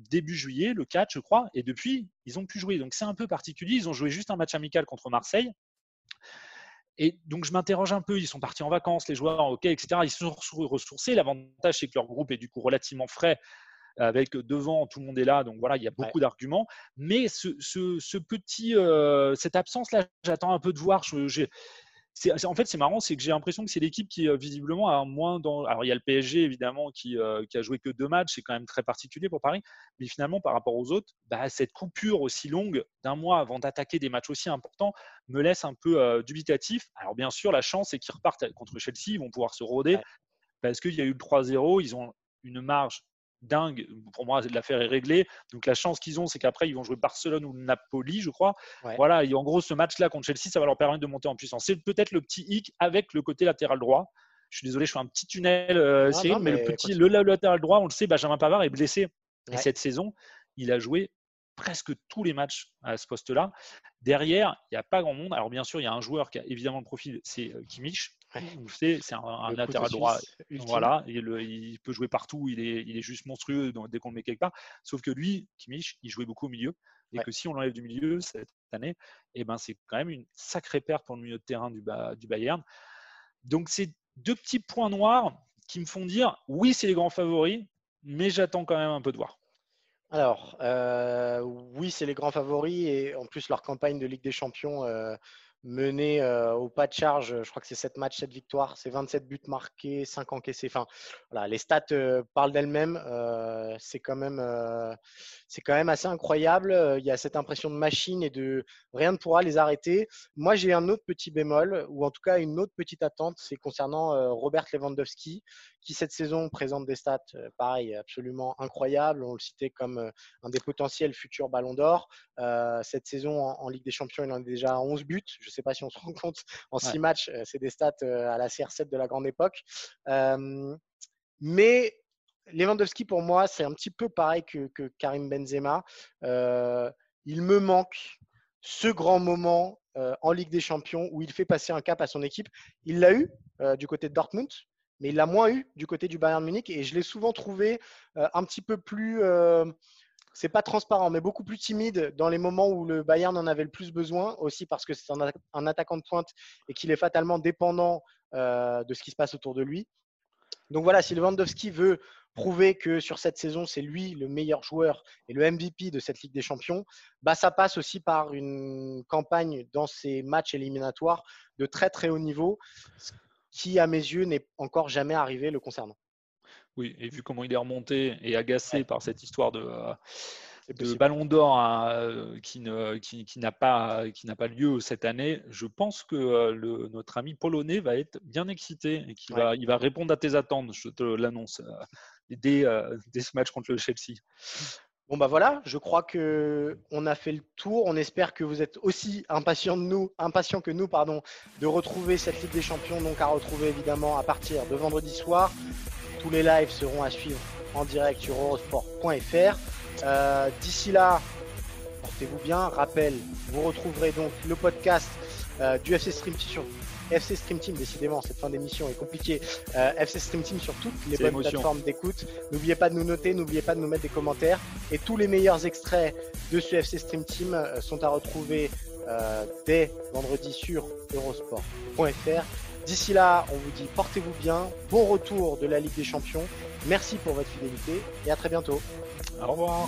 début juillet, le 4 je crois, et depuis ils ont pu jouer. Donc c'est un peu particulier. Ils ont joué juste un match amical contre Marseille. Et donc, je m'interroge un peu. Ils sont partis en vacances, les joueurs, ok, etc. Ils sont ressourcés. L'avantage, c'est que leur groupe est du coup relativement frais. Avec devant, tout le monde est là. Donc voilà, il y a beaucoup d'arguments. Mais ce, petit, cette absence-là, j'attends un peu de voir. Je, en fait, c'est marrant, c'est que j'ai l'impression que c'est l'équipe qui euh, visiblement a moins dans. Alors, il y a le PSG évidemment qui, euh, qui a joué que deux matchs, c'est quand même très particulier pour Paris. Mais finalement, par rapport aux autres, bah, cette coupure aussi longue d'un mois avant d'attaquer des matchs aussi importants me laisse un peu euh, dubitatif. Alors, bien sûr, la chance, c'est qu'ils repartent contre Chelsea, ils vont pouvoir se rôder parce qu'il y a eu le 3-0, ils ont une marge dingue. Pour moi, l'affaire est réglée. Donc la chance qu'ils ont, c'est qu'après, ils vont jouer Barcelone ou Napoli, je crois. Voilà, et en gros, ce match-là contre Chelsea, ça va leur permettre de monter en puissance. C'est peut-être le petit hic avec le côté latéral droit. Je suis désolé, je fais un petit tunnel, euh, mais, le petit le, latéral droit, on le sait, Benjamin Pavard est blessé. Et cette saison, il a joué presque tous les matchs à ce poste-là. Derrière, il n'y a pas grand monde. Alors bien sûr, il y a un joueur qui a évidemment le profil, c'est euh, Kimmich. C'est un, latéral droit. Voilà, il, il, peut jouer partout. Il est, il est juste monstrueux dès qu'on le met quelque part. Sauf que lui, Kimmich, il jouait beaucoup au milieu. Et que si on l'enlève du milieu cette année, eh ben, c'est quand même une sacrée perte pour le milieu de terrain du, du Bayern. Donc, c'est deux petits points noirs qui me font dire oui, c'est les grands favoris, mais j'attends quand même un peu de voir. Alors, euh, oui, c'est les grands favoris et en plus leur campagne de Ligue des Champions euh, mené euh, au pas de charge. Je crois que c'est 7 matchs, 7 victoires, c'est 27 buts marqués, 5 encaissés. Enfin, voilà, les stats euh, parlent d'elles-mêmes. Euh, c'est quand c'est quand même assez incroyable. Il y a cette impression de machine et de rien ne pourra les arrêter. Moi, j'ai un autre petit bémol, ou en tout cas une autre petite attente, c'est concernant Robert Lewandowski, qui cette saison présente des stats, pareil, absolument incroyables. On le citait comme un des potentiels futurs Ballons d'Or. cette saison en, Ligue des Champions, il en a déjà 11 buts. Sais pas si on se rend compte en 6 matchs, c'est des stats à la CR7 de la grande époque. mais Lewandowski, pour moi, c'est un petit peu pareil que, Karim Benzema. il me manque ce grand moment en Ligue des Champions où il fait passer un cap à son équipe. Il l'a eu du côté de Dortmund, mais il l'a moins eu du côté du Bayern Munich et je l'ai souvent trouvé euh, un petit peu plus, euh, c'est pas transparent, mais beaucoup plus timide dans les moments où le Bayern en avait le plus besoin, aussi parce que c'est un, attaquant de pointe et qu'il est fatalement dépendant euh, de ce qui se passe autour de lui. Donc voilà, si Lewandowski veut prouver que sur cette saison, c'est lui le meilleur joueur et le MVP de cette Ligue des Champions, bah ça passe aussi par une campagne dans ces matchs éliminatoires de très très haut niveau, qui, à mes yeux, n'est encore jamais arrivé le concernant. Oui, et vu comment il est remonté et agacé par cette histoire de, euh, ballon d'or euh, qui, n'a pas, pas lieu cette année, je pense que euh, le, notre ami polonais va être bien excité et qu'il va, il va répondre à tes attentes, je te l'annonce, dès, dès, ce match contre le Chelsea. Bon bah voilà, je crois que on a fait le tour. On espère que vous êtes aussi impatients de nous, impatients que nous, pardon, de retrouver cette Ligue des Champions. Donc à retrouver évidemment à partir de vendredi soir. Tous les lives seront à suivre en direct sur eurosport.fr. Euh, d'ici là, portez-vous bien. Rappel, vous retrouverez donc le podcast euh, du FC Stream sur FC Stream Team, décidément, cette fin d'émission est compliquée. Euh, FC Stream Team sur toutes les bonnes plateformes d'écoute. N'oubliez pas de nous noter, n'oubliez pas de nous mettre des commentaires. Et tous les meilleurs extraits de ce FC Stream Team sont à retrouver dès vendredi sur eurosport.fr. D'ici là, on vous dit portez-vous bien, bon retour de la Ligue des Champions, merci pour votre fidélité et à très bientôt. Au revoir.